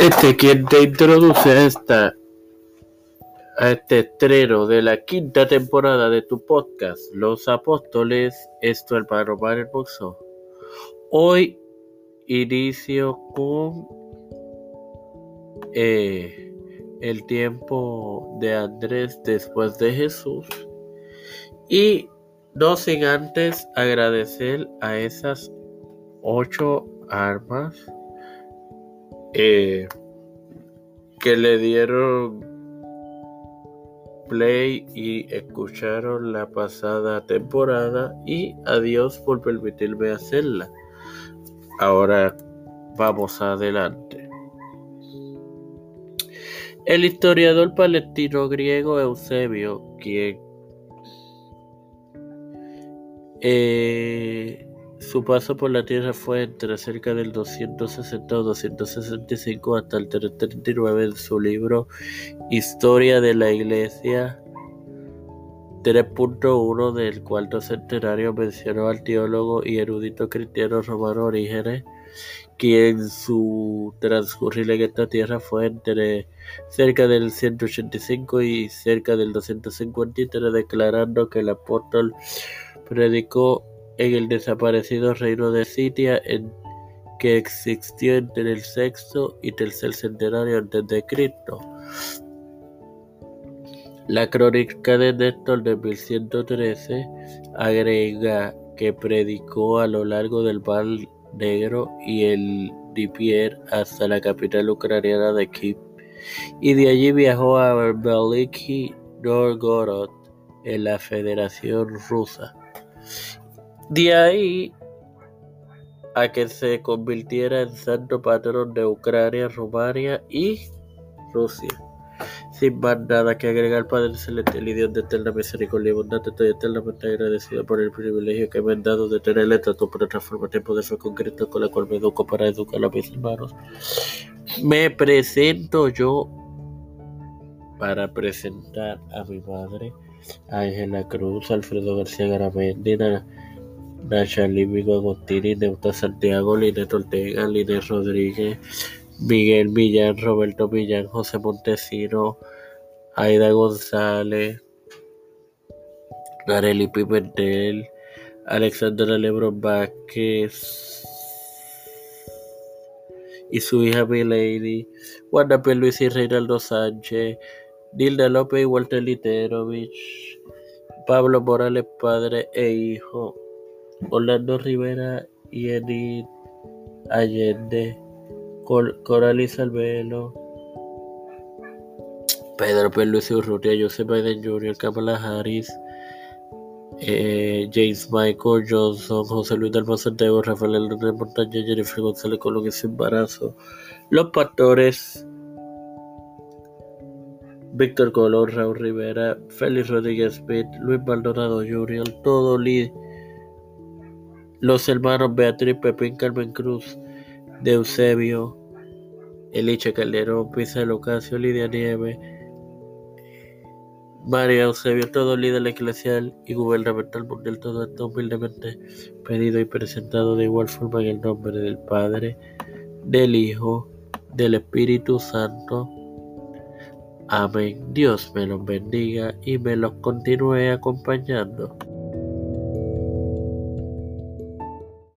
Este quien te introduce a esta este estreno de la quinta temporada de tu podcast Los Apóstoles, esto el para el boxo. Hoy inicio con eh, el tiempo de Andrés después de Jesús y no sin antes agradecer a esas ocho armas eh, que le dieron play y escucharon la pasada temporada y adiós por permitirme hacerla. Ahora vamos adelante. El historiador palestino griego Eusebio, quien eh, su paso por la tierra fue entre cerca del 260 o 265 hasta el 339 en su libro Historia de la Iglesia 3.1 del cuarto centenario mencionó al teólogo y erudito cristiano romano Orígenes, quien su transcurrir en esta tierra fue entre cerca del 185 y cerca del 253, declarando que el apóstol predicó en el desaparecido reino de Sitia en que existió entre el sexto y tercer centenario antes de Cristo. La crónica de Néstor de 1113 agrega que predicó a lo largo del Mar Negro y el Dnieper hasta la capital ucraniana de Kiev y de allí viajó a Veliki Novgorod en la Federación Rusa de ahí a que se convirtiera en santo patrón de Ucrania, Rumania y Rusia. Sin más nada que agregar, Padre Celestial y Dios de eterna misericordia y bondad, estoy eternamente agradecido por el privilegio que me han dado de tener el trato para transformar tiempo de fe con Cristo, con la cual me educo para educar a mis hermanos. Me presento yo para presentar a mi madre, Ángela Cruz, Alfredo García Garamendina, Nacha Vigo Agostini, Neuta Santiago, Linet Ortega, Linet Rodríguez, Miguel Millán, Roberto Millán, José Montesino, Aida González, Areli Pimentel, Alexandra Lebron Vázquez y su hija Milady, Juana P. Luis y Reinaldo Sánchez, Nilda López y Walter Literovich, Pablo Morales, padre e hijo. Orlando Rivera y Edith Allende, Coralis Albelo, Pedro Luis Urrutia, Joseph Biden Jr., Kamala Harris, eh, James Michael Johnson, José Luis del Santiago, Rafael Hernández Montaña, Jennifer González Colón y su embarazo, los pastores, Víctor Colón, Raúl Rivera, Félix Rodríguez Smith, Luis Maldonado Jr., todo líder los hermanos Beatriz Pepín Carmen Cruz, de Eusebio, Eliche Calderón, Pisa Lucasio, Lidia Nieve, María Eusebio, todo líder eclesial y gubernamental mundial, todo esto humildemente pedido y presentado de igual forma en el nombre del Padre, del Hijo, del Espíritu Santo. Amén. Dios me los bendiga y me los continúe acompañando.